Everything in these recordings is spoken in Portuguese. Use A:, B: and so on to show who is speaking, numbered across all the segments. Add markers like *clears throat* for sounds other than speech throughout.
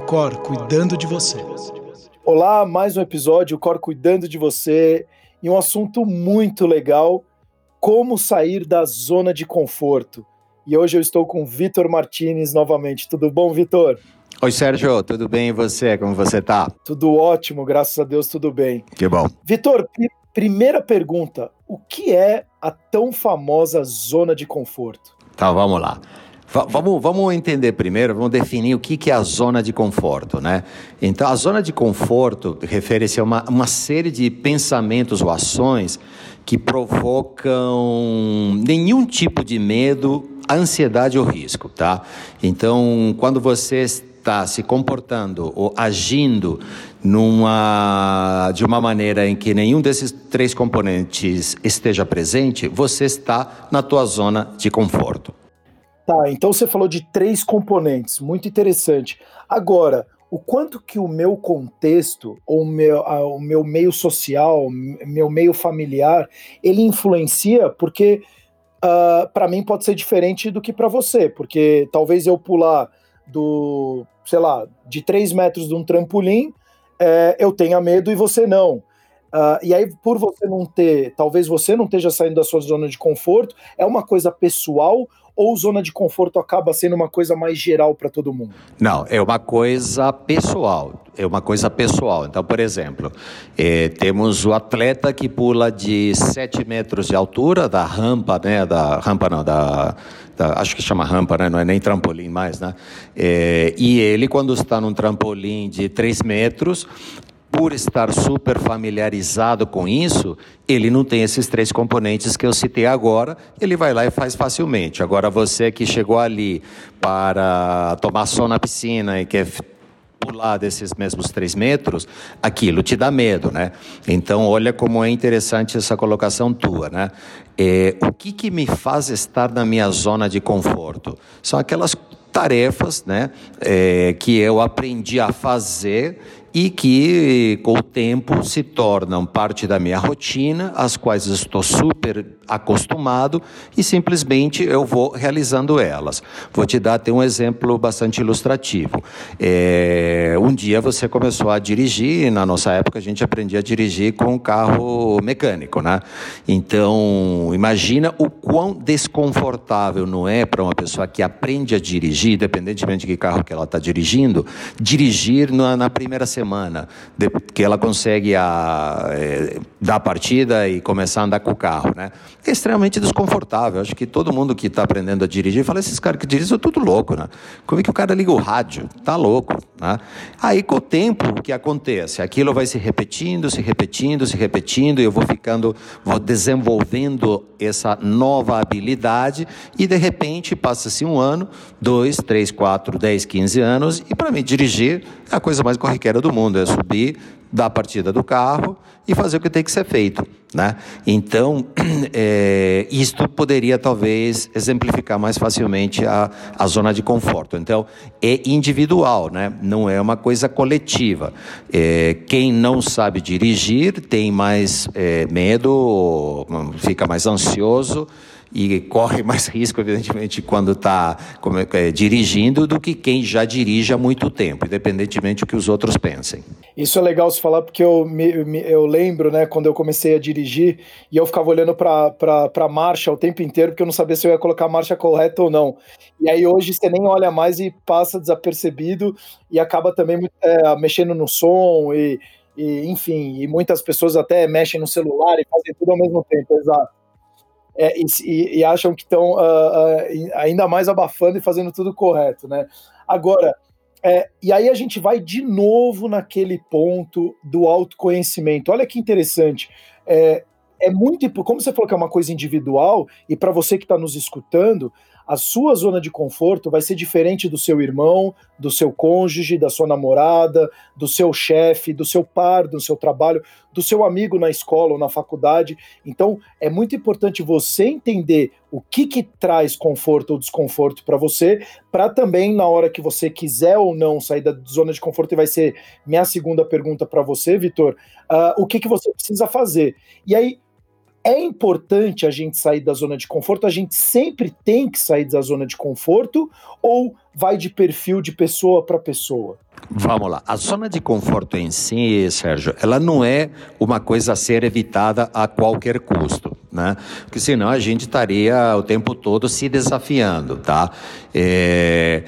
A: o Cor cuidando de você.
B: Olá, mais um episódio, o Cor cuidando de você e um assunto muito legal, como sair da zona de conforto. E hoje eu estou com Vitor Martinez novamente. Tudo bom, Vitor?
C: Oi, Sérgio, tudo bem e você? Como você tá?
B: Tudo ótimo, graças a Deus, tudo bem.
C: Que bom.
B: Vitor, pr primeira pergunta: o que é a tão famosa zona de conforto?
C: Tá, vamos lá. Vamos, vamos entender primeiro, vamos definir o que, que é a zona de conforto, né? Então, a zona de conforto refere-se a uma, uma série de pensamentos ou ações que provocam nenhum tipo de medo, ansiedade ou risco, tá? Então, quando você está se comportando ou agindo numa, de uma maneira em que nenhum desses três componentes esteja presente, você está na tua zona de conforto.
B: Tá, então você falou de três componentes, muito interessante. Agora, o quanto que o meu contexto, ou o meu, a, o meu meio social, meu meio familiar, ele influencia, porque uh, ah, para mim pode ser diferente do que para você, porque talvez eu pular do, sei lá, de três metros de um trampolim, é, eu tenha medo e você não. Uh, e aí, por você não ter, talvez você não esteja saindo da sua zona de conforto, é uma coisa pessoal ou zona de conforto acaba sendo uma coisa mais geral para todo mundo?
C: Não, é uma coisa pessoal. É uma coisa pessoal. Então, por exemplo, eh, temos o atleta que pula de 7 metros de altura da rampa, né? Da rampa não, da, acho que chama rampa, né? Não é nem trampolim mais, né? Eh, e ele, quando está num trampolim de 3 metros, por estar super familiarizado com isso, ele não tem esses três componentes que eu citei agora, ele vai lá e faz facilmente. Agora, você que chegou ali para tomar sol na piscina e quer pular desses mesmos três metros, aquilo te dá medo, né? Então, olha como é interessante essa colocação tua, né? É, o que, que me faz estar na minha zona de conforto? São aquelas tarefas, né, é, que eu aprendi a fazer e que com o tempo se tornam parte da minha rotina, às quais estou super acostumado e simplesmente eu vou realizando elas. Vou te dar até um exemplo bastante ilustrativo. É, um dia você começou a dirigir, na nossa época a gente aprendia a dirigir com um carro mecânico, né? Então, imagina o quão desconfortável não é para uma pessoa que aprende a dirigir, independentemente de que carro que ela está dirigindo, dirigir na, na primeira semana semana, que ela consegue a, é, dar a partida e começar a andar com o carro, né? É extremamente desconfortável. Acho que todo mundo que está aprendendo a dirigir fala: esses caras que dirigem são tudo louco, né? Como é que o cara liga o rádio? Tá louco, né? Aí, com o tempo, o que acontece? Aquilo vai se repetindo, se repetindo, se repetindo, e eu vou ficando, vou desenvolvendo essa nova habilidade, e de repente passa-se um ano, dois, três, quatro, dez, quinze anos, e para mim dirigir é a coisa mais corriqueira do todo mundo, é subir, dar a partida do carro e fazer o que tem que ser feito. Né? Então, *clears throat* é, isto poderia talvez exemplificar mais facilmente a, a zona de conforto. Então, é individual, né? não é uma coisa coletiva. É, quem não sabe dirigir tem mais é, medo, fica mais ansioso e corre mais *laughs* risco, evidentemente, quando está é, dirigindo do que quem já dirige há muito tempo, independentemente do que os outros pensem.
B: Isso é legal se falar porque eu, me, eu lembro, né, quando eu comecei a dirigir e eu ficava olhando para a marcha o tempo inteiro porque eu não sabia se eu ia colocar a marcha correta ou não. E aí hoje você nem olha mais e passa desapercebido e acaba também é, mexendo no som e, e, enfim, e muitas pessoas até mexem no celular e fazem tudo ao mesmo tempo, exato é, e, e, acham que estão uh, uh, ainda mais abafando e fazendo tudo correto, né? Agora, é, e aí a gente vai de novo naquele ponto do autoconhecimento. Olha que interessante. É, é muito, como você falou que é uma coisa individual, e para você que está nos escutando, a sua zona de conforto vai ser diferente do seu irmão, do seu cônjuge, da sua namorada, do seu chefe, do seu par, do seu trabalho, do seu amigo na escola ou na faculdade. Então, é muito importante você entender o que, que traz conforto ou desconforto para você, para também, na hora que você quiser ou não sair da zona de conforto, e vai ser minha segunda pergunta para você, Vitor, uh, o que, que você precisa fazer. E aí, é importante a gente sair da zona de conforto? A gente sempre tem que sair da zona de conforto ou vai de perfil de pessoa para pessoa?
C: Vamos lá. A zona de conforto em si, Sérgio, ela não é uma coisa a ser evitada a qualquer custo, né? Porque senão a gente estaria o tempo todo se desafiando, tá? É,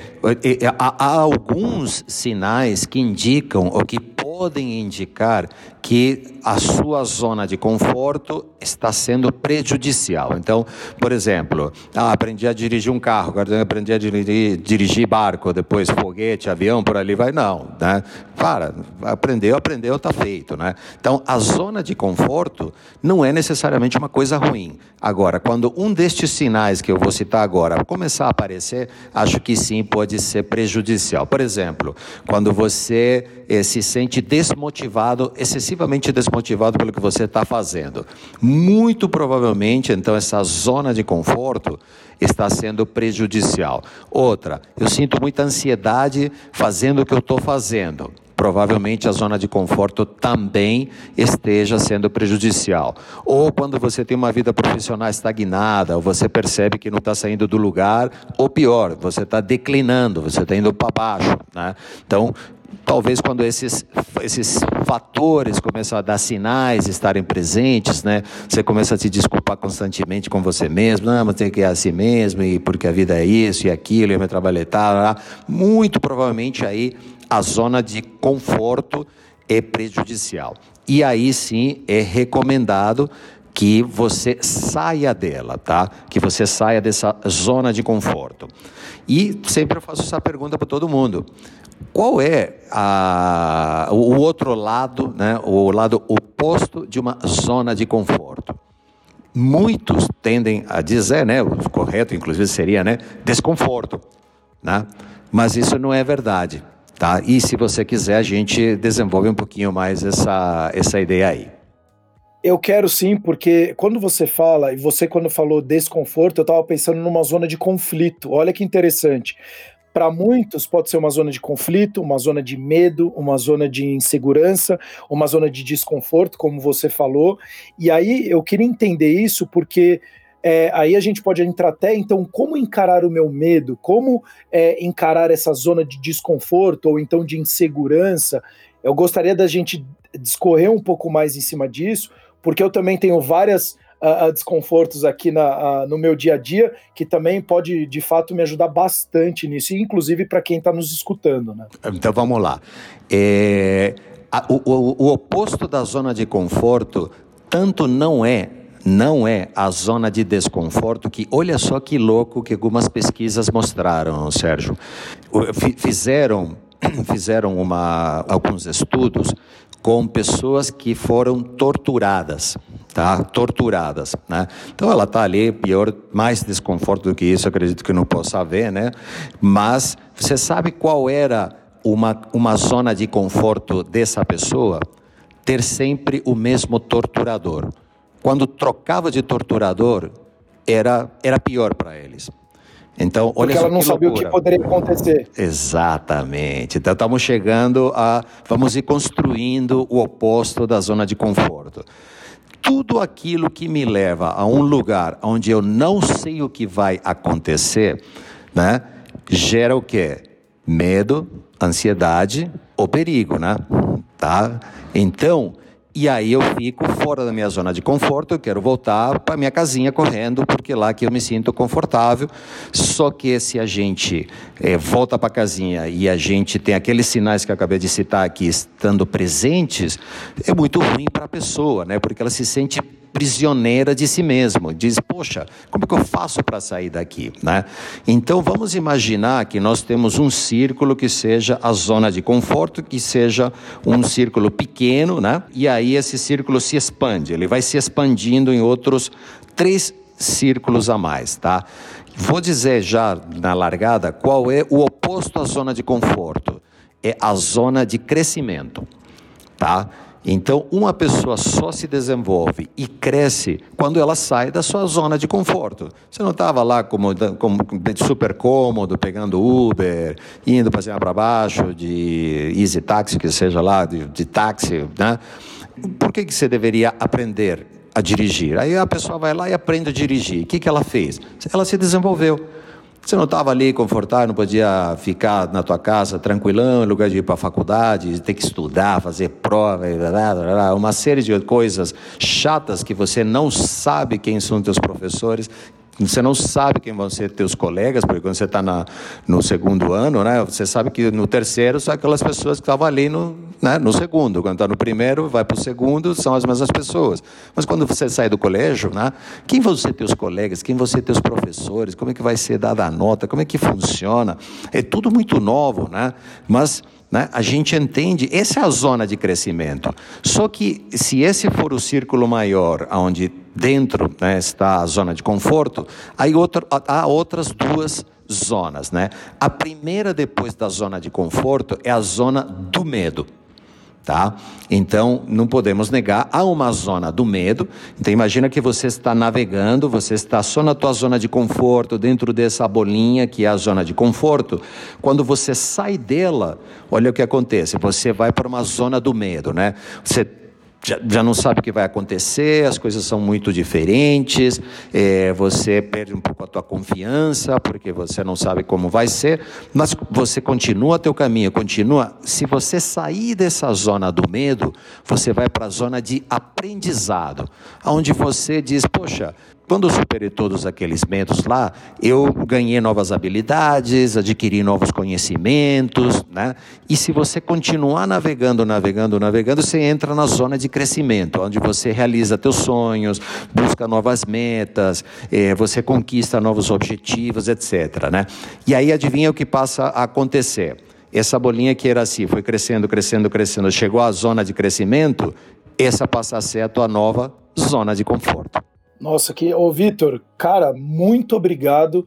C: há, há alguns sinais que indicam ou que podem indicar que a sua zona de conforto está sendo prejudicial. Então, por exemplo, ah, aprendi a dirigir um carro, aprendi a dirigir, dirigir barco, depois foguete, avião, por ali vai, não, né? Para, aprendeu, aprendeu, está feito, né? Então, a zona de conforto não é necessariamente uma coisa ruim. Agora, quando um destes sinais que eu vou citar agora começar a aparecer, acho que sim pode ser prejudicial. Por exemplo, quando você eh, se sente desmotivado excessivamente desmotivado pelo que você está fazendo. Muito provavelmente, então, essa zona de conforto está sendo prejudicial. Outra, eu sinto muita ansiedade fazendo o que eu estou fazendo provavelmente a zona de conforto também esteja sendo prejudicial. Ou quando você tem uma vida profissional estagnada, ou você percebe que não está saindo do lugar, ou pior, você está declinando, você está indo para baixo. Né? Então, talvez quando esses, esses fatores começam a dar sinais, estarem presentes, né? Você começa a se desculpar constantemente com você mesmo, não, mas tem que ir assim mesmo, e porque a vida é isso e aquilo, e meu trabalho é tal, muito provavelmente aí a zona de conforto é prejudicial. E aí sim é recomendado que você saia dela, tá? Que você saia dessa zona de conforto. E sempre eu faço essa pergunta para todo mundo. Qual é a, o outro lado, né, o lado oposto de uma zona de conforto? Muitos tendem a dizer, né, o correto inclusive seria, né, desconforto, né? Mas isso não é verdade, tá? E se você quiser, a gente desenvolve um pouquinho mais essa, essa ideia aí.
B: Eu quero sim, porque quando você fala, e você quando falou desconforto, eu estava pensando numa zona de conflito. Olha que interessante. Para muitos pode ser uma zona de conflito, uma zona de medo, uma zona de insegurança, uma zona de desconforto, como você falou. E aí eu queria entender isso porque é, aí a gente pode entrar até, então, como encarar o meu medo, como é, encarar essa zona de desconforto ou então de insegurança. Eu gostaria da gente discorrer um pouco mais em cima disso, porque eu também tenho várias uh, desconfortos aqui na, uh, no meu dia a dia, que também pode, de fato, me ajudar bastante nisso, inclusive para quem está nos escutando. Né?
C: Então vamos lá. É, a, o, o, o oposto da zona de conforto tanto não é não é a zona de desconforto que, olha só que louco que algumas pesquisas mostraram, Sérgio. Fizeram, *clears throat* fizeram uma, alguns estudos com pessoas que foram torturadas, tá? Torturadas, né? Então ela está ali, pior, mais desconforto do que isso, acredito que não possa haver, né? Mas você sabe qual era uma, uma zona de conforto dessa pessoa? Ter sempre o mesmo torturador. Quando trocava de torturador, era, era pior para eles. Então, olha
B: Porque ela não sabia loucura. o que poderia acontecer.
C: Exatamente. Então, estamos chegando a. Vamos ir construindo o oposto da zona de conforto. Tudo aquilo que me leva a um lugar onde eu não sei o que vai acontecer, né, gera o quê? Medo, ansiedade ou perigo, né? Tá? Então, e aí eu fico fora da minha zona de conforto, eu quero voltar para minha casinha correndo, porque lá que eu me sinto confortável. Só que se a gente é, volta para a casinha e a gente tem aqueles sinais que eu acabei de citar aqui estando presentes, é muito ruim para a pessoa, né? Porque ela se sente prisioneira de si mesmo. Diz, poxa, como é que eu faço para sair daqui? Né? Então vamos imaginar que nós temos um círculo que seja a zona de conforto, que seja um círculo pequeno, né? e aí esse círculo se expande, ele vai se expandindo em outros três círculos a mais. Tá? Vou dizer já na largada qual é o oposto à zona de conforto. É a zona de crescimento. Tá? Então, uma pessoa só se desenvolve e cresce quando ela sai da sua zona de conforto. Você não estava lá como, como, super cômodo, pegando Uber, indo cima para baixo, de easy taxi, que seja lá, de, de táxi, né? Por que, que você deveria aprender a dirigir. Aí a pessoa vai lá e aprende a dirigir. O que, que ela fez? Ela se desenvolveu. Você não estava ali confortável, não podia ficar na tua casa tranquilão, em lugar de ir para a faculdade, ter que estudar, fazer prova, uma série de coisas chatas que você não sabe quem são teus professores, você não sabe quem vão ser teus colegas, porque quando você está no segundo ano, né, você sabe que no terceiro são aquelas pessoas que estavam ali no, né, no segundo. Quando está no primeiro, vai para o segundo, são as mesmas pessoas. Mas quando você sai do colégio, né, quem vão ser teus colegas, quem vão ser teus professores, como é que vai ser dada a nota, como é que funciona? É tudo muito novo, né? mas né? A gente entende, essa é a zona de crescimento. Só que se esse for o círculo maior, onde dentro né, está a zona de conforto, aí outro, há outras duas zonas. Né? A primeira, depois da zona de conforto, é a zona do medo. Tá? Então, não podemos negar, há uma zona do medo. Então, imagina que você está navegando, você está só na tua zona de conforto, dentro dessa bolinha que é a zona de conforto. Quando você sai dela, olha o que acontece, você vai para uma zona do medo, né? Você já, já não sabe o que vai acontecer, as coisas são muito diferentes, é, você perde um pouco a tua confiança, porque você não sabe como vai ser, mas você continua teu caminho, continua. Se você sair dessa zona do medo, você vai para a zona de aprendizado, onde você diz, poxa, quando eu superei todos aqueles medos lá, eu ganhei novas habilidades, adquiri novos conhecimentos, né? E se você continuar navegando, navegando, navegando, você entra na zona de crescimento, onde você realiza teus sonhos, busca novas metas, eh, você conquista novos objetivos, etc. Né? E aí adivinha o que passa a acontecer? Essa bolinha que era assim, foi crescendo, crescendo, crescendo, chegou à zona de crescimento, essa passa a ser a tua nova zona de conforto.
B: Nossa, que. Ô, Vitor, cara, muito obrigado.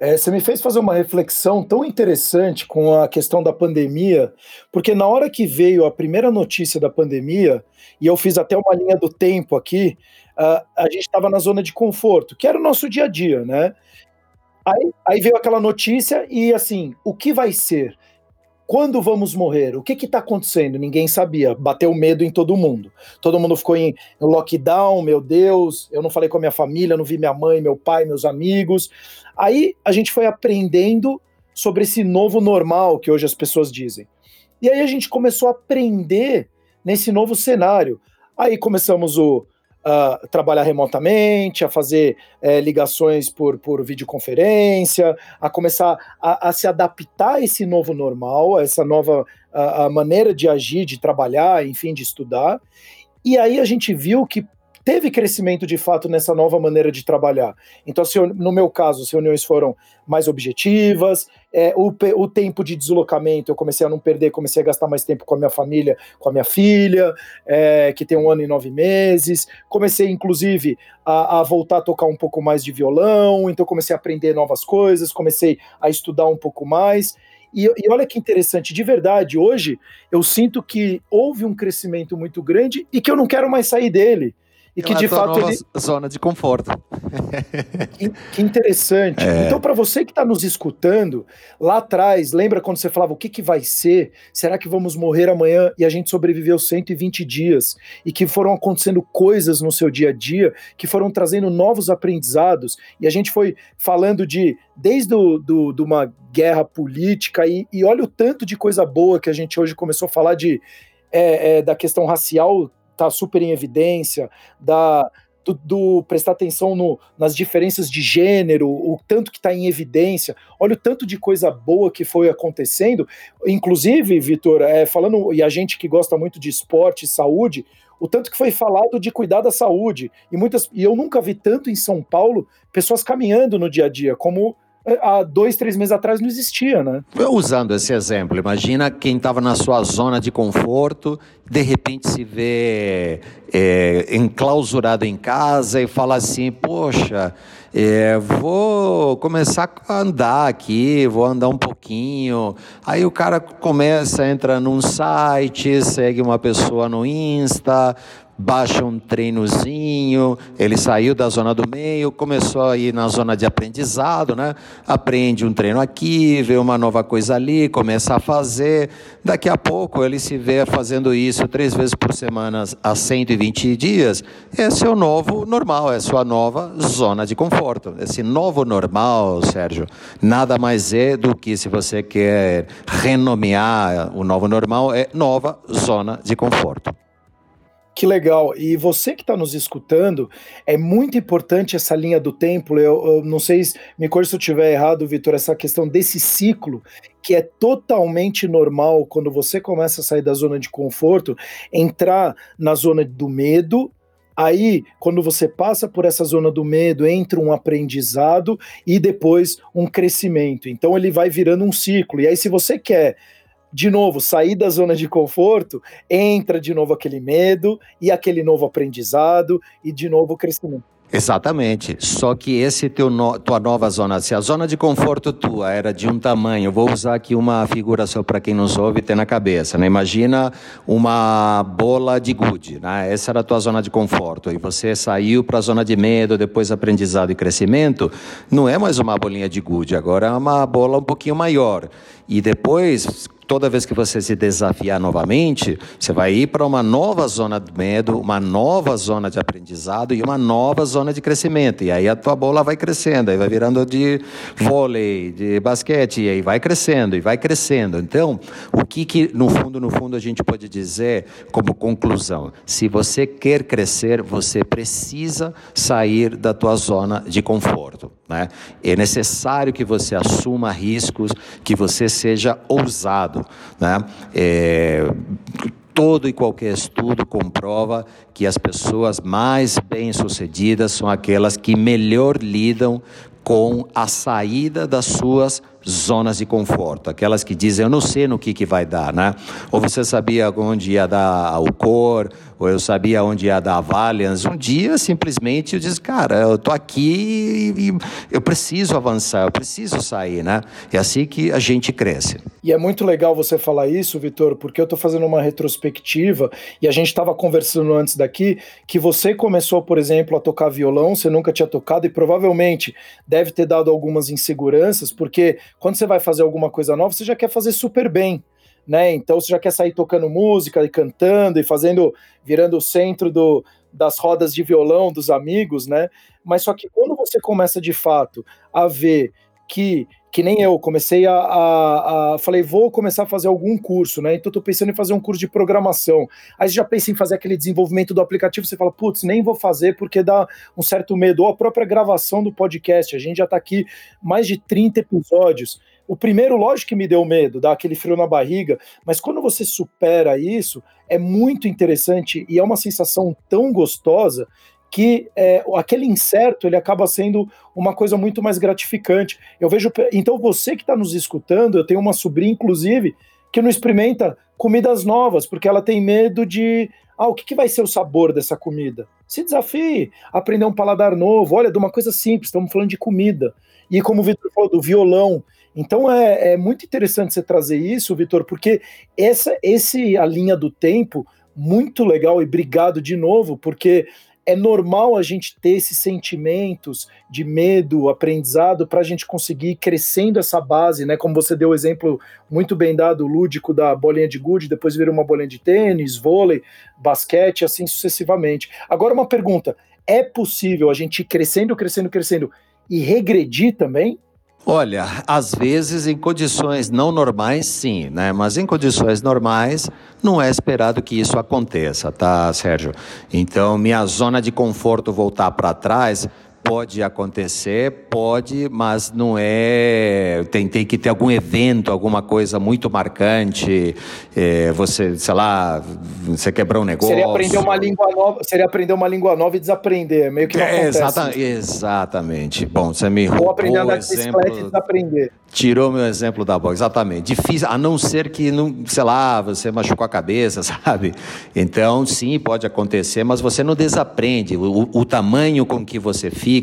B: É, você me fez fazer uma reflexão tão interessante com a questão da pandemia, porque na hora que veio a primeira notícia da pandemia, e eu fiz até uma linha do tempo aqui, uh, a gente estava na zona de conforto, que era o nosso dia a dia, né? Aí, aí veio aquela notícia e assim, o que vai ser? Quando vamos morrer? O que está acontecendo? Ninguém sabia. Bateu medo em todo mundo. Todo mundo ficou em lockdown, meu Deus. Eu não falei com a minha família, não vi minha mãe, meu pai, meus amigos. Aí a gente foi aprendendo sobre esse novo normal que hoje as pessoas dizem. E aí a gente começou a aprender nesse novo cenário. Aí começamos o, a trabalhar remotamente, a fazer é, ligações por, por videoconferência, a começar a, a, se adaptar a esse novo normal, a essa nova a, a maneira de agir, de trabalhar, enfim, de estudar. E aí a gente viu que teve crescimento de fato nessa nova maneira de trabalhar. Então, se, no meu caso, as reuniões foram mais objetivas, é, o, o, tempo de deslocamento eu comecei a não perder, comecei a gastar mais tempo com a minha família, com a minha filha, é, que tem um ano e nove meses. Comecei, inclusive, a, a, voltar a tocar um pouco mais de violão, então comecei a aprender novas coisas, comecei a estudar um pouco mais. E, e, olha que interessante, de verdade, hoje eu sinto que houve um crescimento muito grande e que eu não quero mais sair dele e que de fato ele...
C: zona de conforto. *laughs*
B: Que, interessante. É. Então, para você que está nos escutando, lá atrás, lembra quando você falava o que, que vai ser? Será que vamos morrer amanhã? E a gente sobreviveu 120 dias e que foram acontecendo coisas no seu dia a dia que foram trazendo novos aprendizados. E a gente foi falando de desde do, do, de uma guerra política e, e olha o tanto de coisa boa que a gente hoje começou a falar de é, é, da questão racial tá super em evidência, da, do, do, prestar atenção no, nas diferenças de gênero, o tanto que está em evidência, olha o tanto de coisa boa que foi acontecendo. Inclusive, Vitor, é, falando, e a gente que gosta muito de esporte e saúde, o tanto que foi falado de cuidar da saúde. E muitas. E eu nunca vi tanto em São Paulo pessoas caminhando no dia a dia, como há dois, três meses atrás não existia, né?
C: Usando esse exemplo, imagina quem estava na sua zona de conforto, de repente se vê é, enclausurado em casa e fala assim, poxa, É, vou começar a andar aqui, vou andar um pouquinho. Aí o cara começa, entra num site, segue uma pessoa no Insta, baixa um treinozinho, ele saiu da zona do meio, começou a ir na zona de aprendizado, né? Aprende um treino aqui, vê uma nova coisa ali, começa a fazer. Daqui a pouco ele se vê fazendo isso três vezes por semana há 120 dias. Esse é o novo normal, é sua nova zona de conforto. Esse novo normal, Sérgio, nada mais é do que se você quer renomear o novo normal, é nova zona de conforto.
B: Que legal. E você que está nos escutando, é muito importante essa linha do tempo. Eu, eu não sei, se, me corrija se eu estiver errado, Vitor, essa questão desse ciclo, que é totalmente normal quando você começa a sair da zona de conforto, entrar na zona do medo. Aí, quando você passa por essa zona do medo, entra um aprendizado e depois um crescimento. Então, ele vai virando um ciclo. E aí, se você quer de novo, sair da zona de conforto, entra de novo aquele medo e aquele novo aprendizado e de novo o crescimento.
C: Exatamente. Só que esse teu no, tua nova zona, se a zona de conforto tua era de um tamanho, vou usar aqui uma figura só para quem nos ouve ter na cabeça, né? Imagina uma bola de gude, né? Essa era a tua zona de conforto e você saiu para a zona de medo, depois aprendizado e crescimento, não é mais uma bolinha de gude, agora é uma bola um pouquinho maior. E depois, toda vez que você se desafiar novamente, você vai ir para uma nova zona de medo, uma nova zona de aprendizado e uma nova zona de crescimento. E aí a tua bola vai crescendo, aí vai virando de vôlei, de basquete, e aí vai crescendo, e vai crescendo. Então, o que, que no fundo, no fundo, a gente pode dizer como conclusão? Se você quer crescer, você precisa sair da tua zona de conforto. Né? É necessário que você assuma riscos, que você seja ousado. Né? É, todo e qualquer estudo comprova que as pessoas mais bem-sucedidas são aquelas que melhor lidam com a saída das suas zonas de conforto, aquelas que dizem eu não sei no que, que vai dar, né? Ou você sabia onde ia dar o cor, ou eu sabia onde ia dar a Valiance. Um dia, simplesmente, eu disse, cara, eu tô aqui e, eu preciso avançar, eu preciso sair, né? É assim que a gente cresce.
B: E é muito legal você falar isso, Vitor, porque eu tô fazendo uma retrospectiva e a gente estava conversando antes daqui que você começou, por exemplo, a tocar violão, você nunca tinha tocado e provavelmente deve ter dado algumas inseguranças, porque quando você vai fazer alguma coisa nova, você já quer fazer super bem né? Então você já quer sair tocando música e cantando e fazendo, virando o centro do, das rodas de violão dos amigos, né? Mas só que quando você começa de fato a ver que que nem eu comecei a, a, a, falei vou começar a fazer algum curso, né? Então tô pensando em fazer um curso de programação. Aí você já pensa em fazer aquele desenvolvimento do aplicativo, você fala putz nem vou fazer porque dá um certo medo. Ou a própria gravação do podcast, a gente já tá aqui mais de 30 episódios. O primeiro, lógico que me deu medo, dá aquele frio na barriga, mas quando você supera isso, é muito interessante e é uma sensação tão gostosa que é, aquele incerto ele acaba sendo uma coisa muito mais gratificante. Eu vejo, então você que está nos escutando, eu tenho uma sobrinha, inclusive, que não experimenta comidas novas, porque ela tem medo de, ah, o que, que vai ser o sabor dessa comida? Se desafie, aprender um paladar novo. Olha, de uma coisa simples, estamos falando de comida. E como o Vitor falou, do violão. Então é, é muito interessante você trazer isso, Vitor, porque essa esse a linha do tempo muito legal e obrigado de novo, porque é normal a gente ter esses sentimentos de medo, aprendizado, para a gente conseguir ir crescendo essa base, né? Como você deu o exemplo muito bem dado, lúdico da bolinha de gude, depois vira uma bolinha de tênis, vôlei, basquete, assim sucessivamente. Agora uma pergunta: é possível a gente ir crescendo, crescendo, crescendo e regredir também?
C: Olha, às vezes em condições não normais, sim, né? Mas em condições normais, não é esperado que isso aconteça, tá, Sérgio? Então, minha zona de conforto voltar para trás Pode acontecer, pode, mas não é. Tem, tem que ter algum evento, alguma coisa muito marcante. É, você, sei lá, você quebrou um negócio.
B: Seria aprender uma língua nova, seria aprender uma língua nova e desaprender, meio que não é,
C: exata, Exatamente. Bom, você me roubou Ou aprender a andar exemplo... e desaprender. Tirou meu exemplo da boca, exatamente. Difícil, a não ser que, não, sei lá, você machucou a cabeça, *laughs* sabe? Então, sim, pode acontecer, mas você não desaprende. O, o tamanho com que você fica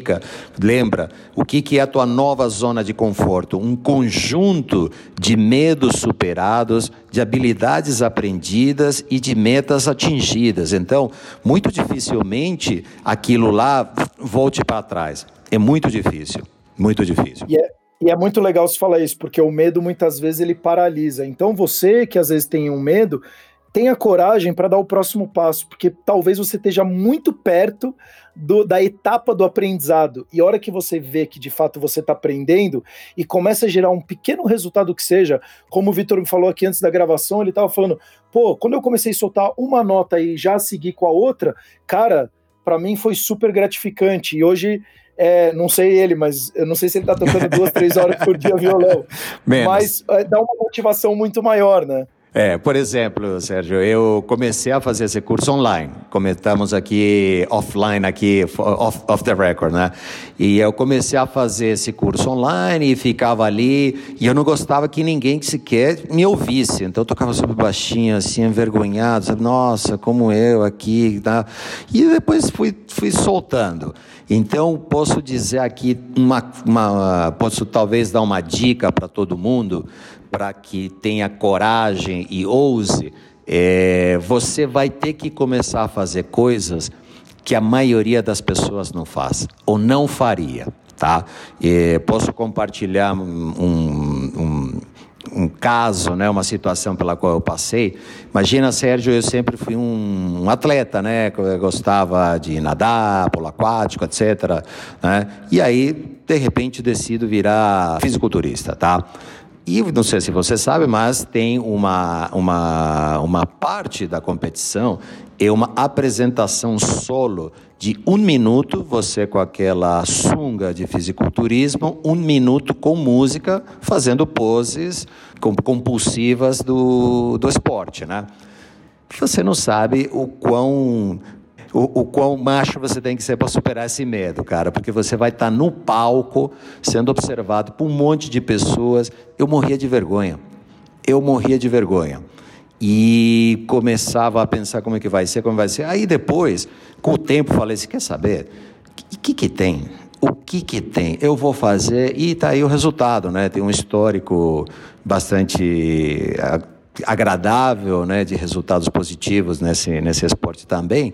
C: lembra, o que, que é a tua nova zona de conforto? Um conjunto de medos superados, de habilidades aprendidas e de metas atingidas. Então, muito dificilmente aquilo lá volte para trás. É muito difícil, muito difícil.
B: E é, e é muito legal você falar isso, porque o medo muitas vezes ele paralisa. Então você que às vezes tem um medo, tenha coragem para dar o próximo passo, porque talvez você esteja muito perto do, da etapa do aprendizado. E a hora que você vê que de fato você está aprendendo e começa a gerar um pequeno resultado que seja, como o Vitor falou aqui antes da gravação, ele estava falando, pô, quando eu comecei a soltar uma nota e já seguir com a outra, cara, para mim foi super gratificante. E hoje é, não sei ele, mas eu não sei se ele está tocando duas, três horas por dia *laughs* violão. Menos. Mas é, dá uma motivação muito maior, né?
C: É, por exemplo, Sérgio, eu comecei a fazer esse curso online. Comentamos aqui offline, aqui off, off the record, né? E eu comecei a fazer esse curso online e ficava ali e eu não gostava que ninguém sequer me ouvisse. Então eu tocava super baixinho, assim, envergonhado, sabe? Nossa, como eu aqui, tá? E depois fui, fui soltando. Então posso dizer aqui uma, uma posso talvez dar uma dica para todo mundo para que tenha coragem e ouse, é, você vai ter que começar a fazer coisas que a maioria das pessoas não faz ou não faria, tá? É, posso compartilhar um, um, um, caso, né, uma situação pela qual eu passei. Imagina, Sérgio, eu sempre fui um, um atleta, né? Eu gostava de nadar, polo aquático, etc. Né? E aí, de repente, decido virar fisiculturista, tá? E não sei se você sabe, mas tem uma, uma, uma parte da competição, é uma apresentação solo de um minuto, você com aquela sunga de fisiculturismo, um minuto com música, fazendo poses compulsivas do, do esporte, né? Você não sabe o quão o, o quão macho você tem que ser para superar esse medo, cara, porque você vai estar tá no palco sendo observado por um monte de pessoas. Eu morria de vergonha. Eu morria de vergonha. E começava a pensar como é que vai ser, como vai ser. Aí depois, com o tempo, falei assim: quer saber? O que, que tem? O que que tem? Eu vou fazer e tá aí o resultado, né? Tem um histórico bastante agradável, né, de resultados positivos nesse, nesse esporte também,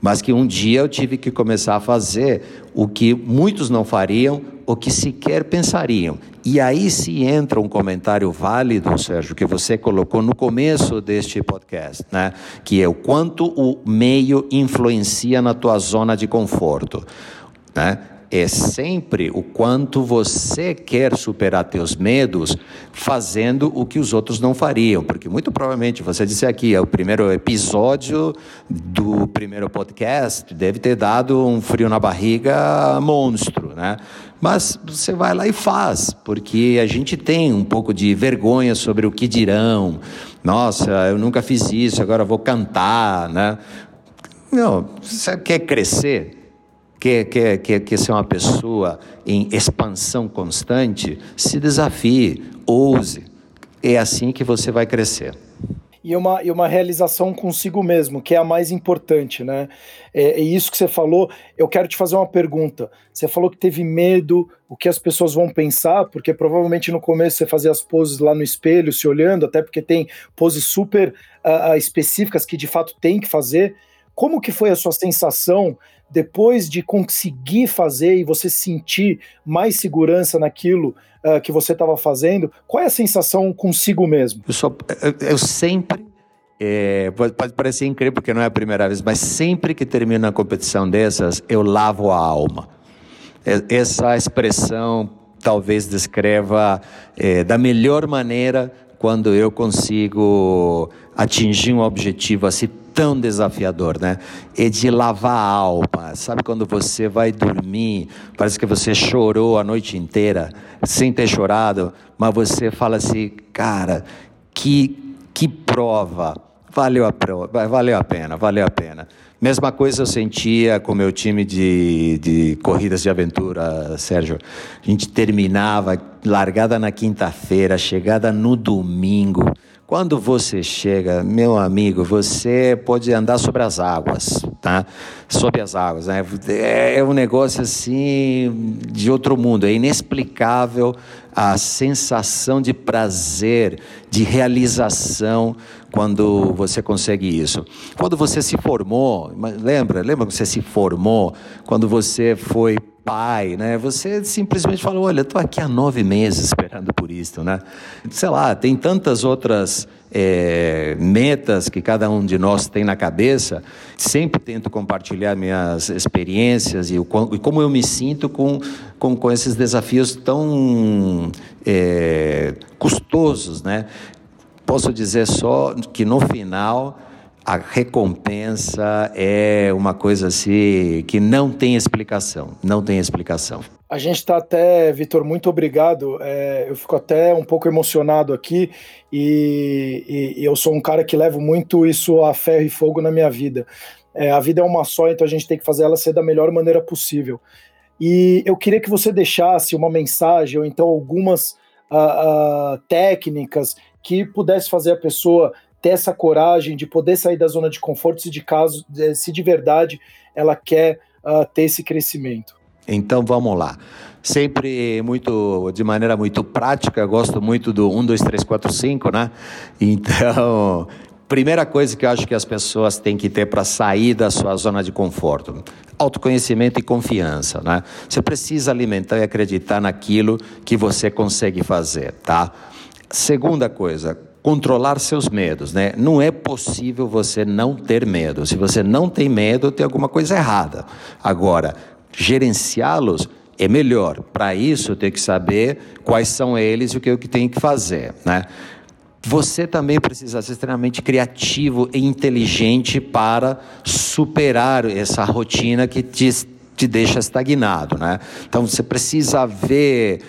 C: mas que um dia eu tive que começar a fazer o que muitos não fariam ou que sequer pensariam. E aí se entra um comentário válido, Sérgio, que você colocou no começo deste podcast, né, que é o quanto o meio influencia na tua zona de conforto, né? É sempre o quanto você quer superar teus medos fazendo o que os outros não fariam, porque muito provavelmente você disse aqui, é o primeiro episódio do primeiro podcast deve ter dado um frio na barriga monstro, né? Mas você vai lá e faz, porque a gente tem um pouco de vergonha sobre o que dirão. Nossa, eu nunca fiz isso, agora vou cantar, né? Não, você quer crescer? Quer, quer, quer, quer ser uma pessoa em expansão constante, se desafie, ouse. É assim que você vai crescer.
B: E uma, e uma realização consigo mesmo, que é a mais importante, né? É, é isso que você falou. Eu quero te fazer uma pergunta. Você falou que teve medo, o que as pessoas vão pensar, porque provavelmente no começo você fazia as poses lá no espelho, se olhando, até porque tem poses super uh, específicas que de fato tem que fazer. Como que foi a sua sensação depois de conseguir fazer e você sentir mais segurança naquilo uh, que você estava fazendo? Qual é a sensação consigo mesmo?
C: Eu, só, eu, eu sempre é, pode parecer incrível porque não é a primeira vez, mas sempre que termino uma competição dessas, eu lavo a alma. Essa expressão talvez descreva é, da melhor maneira quando eu consigo atingir um objetivo assim tão desafiador, né? É de lavar a alma. Sabe quando você vai dormir, parece que você chorou a noite inteira, sem ter chorado, mas você fala assim, cara, que, que prova. Valeu a, prova, valeu a pena, valeu a pena. Mesma coisa eu sentia com o meu time de, de corridas de aventura, Sérgio. A gente terminava largada na quinta-feira, chegada no domingo, Quando você chega, meu amigo, você pode andar sobre as águas, tá? Sobre as águas, né? É um negócio assim de outro mundo, é inexplicável a sensação de prazer, de realização quando você consegue isso. Quando você se formou, lembra? Lembra que você se formou? Quando você foi pai, né? Você simplesmente falou, olha, estou aqui há nove meses esperando por isso, né? Sei lá, tem tantas outras é, metas que cada um de nós tem na cabeça. Sempre tento compartilhar minhas experiências e, o, e como eu me sinto com, com, com esses desafios tão é, custosos, né? Posso dizer só que no final a recompensa é uma coisa assim que não tem explicação, não tem explicação.
B: A gente está até, Vitor, muito obrigado. É, eu fico até um pouco emocionado aqui e, e, e, eu sou um cara que levo muito isso a ferro e fogo na minha vida. É, a vida é uma só, então a gente tem que fazer ela ser da melhor maneira possível. E eu queria que você deixasse uma mensagem ou então algumas uh, uh, técnicas que pudesse fazer a pessoa ter essa coragem de poder sair da zona de conforto se de caso, se de verdade ela quer uh, ter esse crescimento.
C: Então vamos lá. Sempre muito, de maneira muito prática, gosto muito do 1, 2, 3, 4, 5, né? Então, *laughs* primeira coisa que eu acho que as pessoas têm que ter para sair da sua zona de conforto: autoconhecimento e confiança, né? Você precisa alimentar e acreditar naquilo que você consegue fazer, tá? Segunda coisa, controlar seus medos, né? Não é possível você não ter medo. Se você não tem medo, tem alguma coisa errada. Agora, gerenciá-los é melhor. Para isso, tem que saber quais são eles e o que eu tenho que fazer, né? Você também precisa ser extremamente criativo e inteligente para superar essa rotina que te te deixa estagnado, né? Então você precisa ver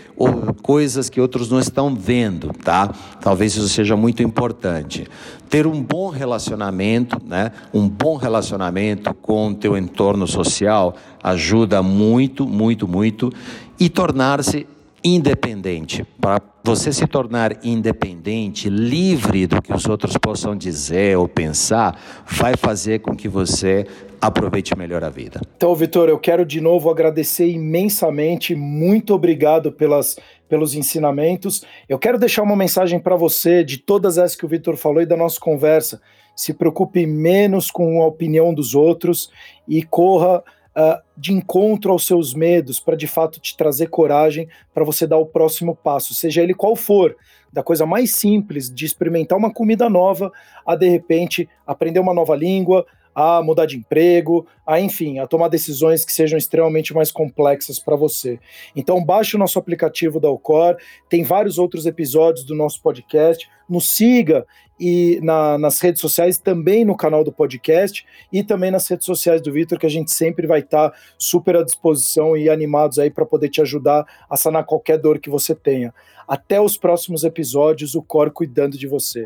C: coisas que outros não estão vendo, tá? Talvez isso seja muito importante. Ter um bom relacionamento, né? Um bom relacionamento com o teu entorno social ajuda muito, muito, muito e tornar-se independente. Para você se tornar independente, livre do que os outros possam dizer ou pensar, vai fazer com que você aproveite melhor a vida.
B: Então, Vitor, eu quero de novo agradecer imensamente, muito obrigado pelas, pelos ensinamentos. Eu quero deixar uma mensagem para você de todas essas que o Vitor falou e da nossa conversa. Se preocupe menos com a opinião dos outros e corra uh, de encontro aos seus medos para de fato te trazer coragem para você dar o próximo passo, seja ele qual for, da coisa mais simples de experimentar uma comida nova a de repente aprender uma nova língua, a mudar de emprego, a enfim, a tomar decisões que sejam extremamente mais complexas para você. Então baixe o nosso aplicativo da Alcor, tem vários outros episódios do nosso podcast, nos siga e na, nas redes sociais, também no canal do podcast e também nas redes sociais do Vitor, que a gente sempre vai estar tá super à disposição e animados aí para poder te ajudar a sanar qualquer dor que você tenha. Até os próximos episódios, o Cor cuidando de você.